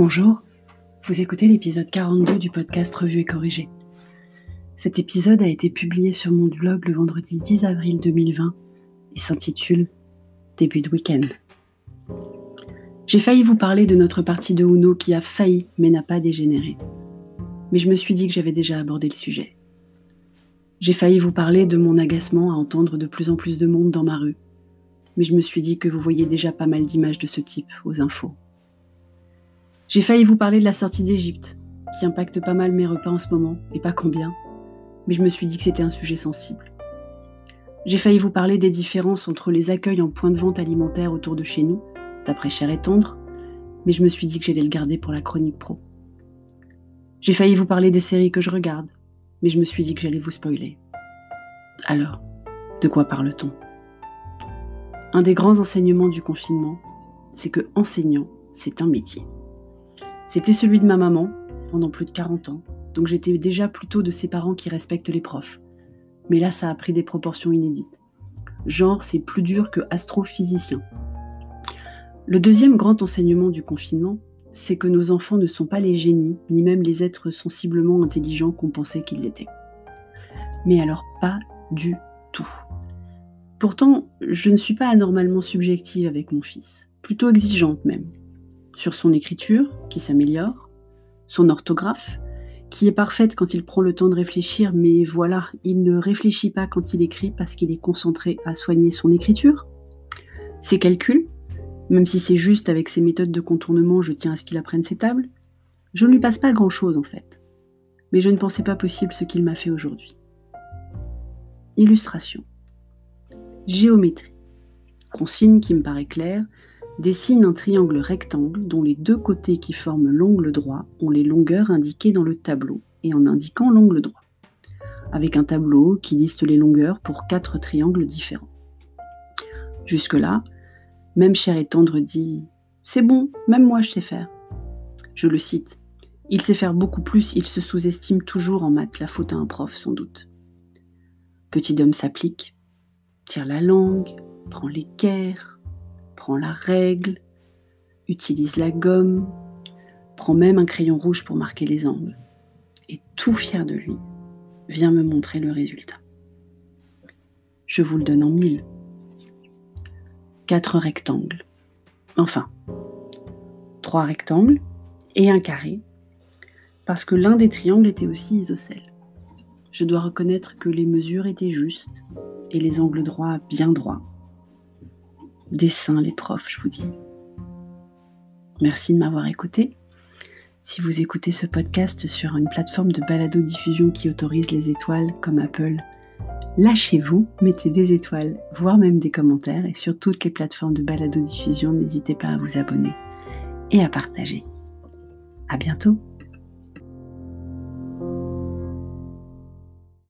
Bonjour, vous écoutez l'épisode 42 du podcast Revue et Corrigé. Cet épisode a été publié sur mon blog le vendredi 10 avril 2020 et s'intitule Début de week-end. J'ai failli vous parler de notre partie de Uno qui a failli mais n'a pas dégénéré. Mais je me suis dit que j'avais déjà abordé le sujet. J'ai failli vous parler de mon agacement à entendre de plus en plus de monde dans ma rue. Mais je me suis dit que vous voyez déjà pas mal d'images de ce type aux infos. J'ai failli vous parler de la sortie d'Égypte, qui impacte pas mal mes repas en ce moment, et pas combien, mais je me suis dit que c'était un sujet sensible. J'ai failli vous parler des différences entre les accueils en point de vente alimentaire autour de chez nous, d'après Cher et Tendre, mais je me suis dit que j'allais le garder pour la chronique pro. J'ai failli vous parler des séries que je regarde, mais je me suis dit que j'allais vous spoiler. Alors, de quoi parle-t-on? Un des grands enseignements du confinement, c'est que enseignant, c'est un métier. C'était celui de ma maman pendant plus de 40 ans, donc j'étais déjà plutôt de ces parents qui respectent les profs. Mais là, ça a pris des proportions inédites. Genre, c'est plus dur que astrophysicien. Le deuxième grand enseignement du confinement, c'est que nos enfants ne sont pas les génies, ni même les êtres sensiblement intelligents qu'on pensait qu'ils étaient. Mais alors pas du tout. Pourtant, je ne suis pas anormalement subjective avec mon fils, plutôt exigeante même sur son écriture, qui s'améliore, son orthographe, qui est parfaite quand il prend le temps de réfléchir, mais voilà, il ne réfléchit pas quand il écrit parce qu'il est concentré à soigner son écriture, ses calculs, même si c'est juste avec ses méthodes de contournement, je tiens à ce qu'il apprenne ses tables, je ne lui passe pas grand-chose en fait, mais je ne pensais pas possible ce qu'il m'a fait aujourd'hui. Illustration. Géométrie. Consigne qui me paraît claire, Dessine un triangle rectangle dont les deux côtés qui forment l'angle droit ont les longueurs indiquées dans le tableau et en indiquant l'angle droit, avec un tableau qui liste les longueurs pour quatre triangles différents. Jusque-là, même cher et tendre dit C'est bon, même moi je sais faire. Je le cite Il sait faire beaucoup plus, il se sous-estime toujours en maths, la faute à un prof sans doute. Petit homme s'applique, tire la langue, prend l'équerre, prend la règle, utilise la gomme, prend même un crayon rouge pour marquer les angles, et tout fier de lui, vient me montrer le résultat. Je vous le donne en mille. Quatre rectangles. Enfin, trois rectangles et un carré, parce que l'un des triangles était aussi isocèle. Je dois reconnaître que les mesures étaient justes et les angles droits bien droits dessin les profs, je vous dis. Merci de m'avoir écouté. Si vous écoutez ce podcast sur une plateforme de balado-diffusion qui autorise les étoiles comme Apple, lâchez-vous, mettez des étoiles, voire même des commentaires. Et sur toutes les plateformes de balado-diffusion, n'hésitez pas à vous abonner et à partager. À bientôt!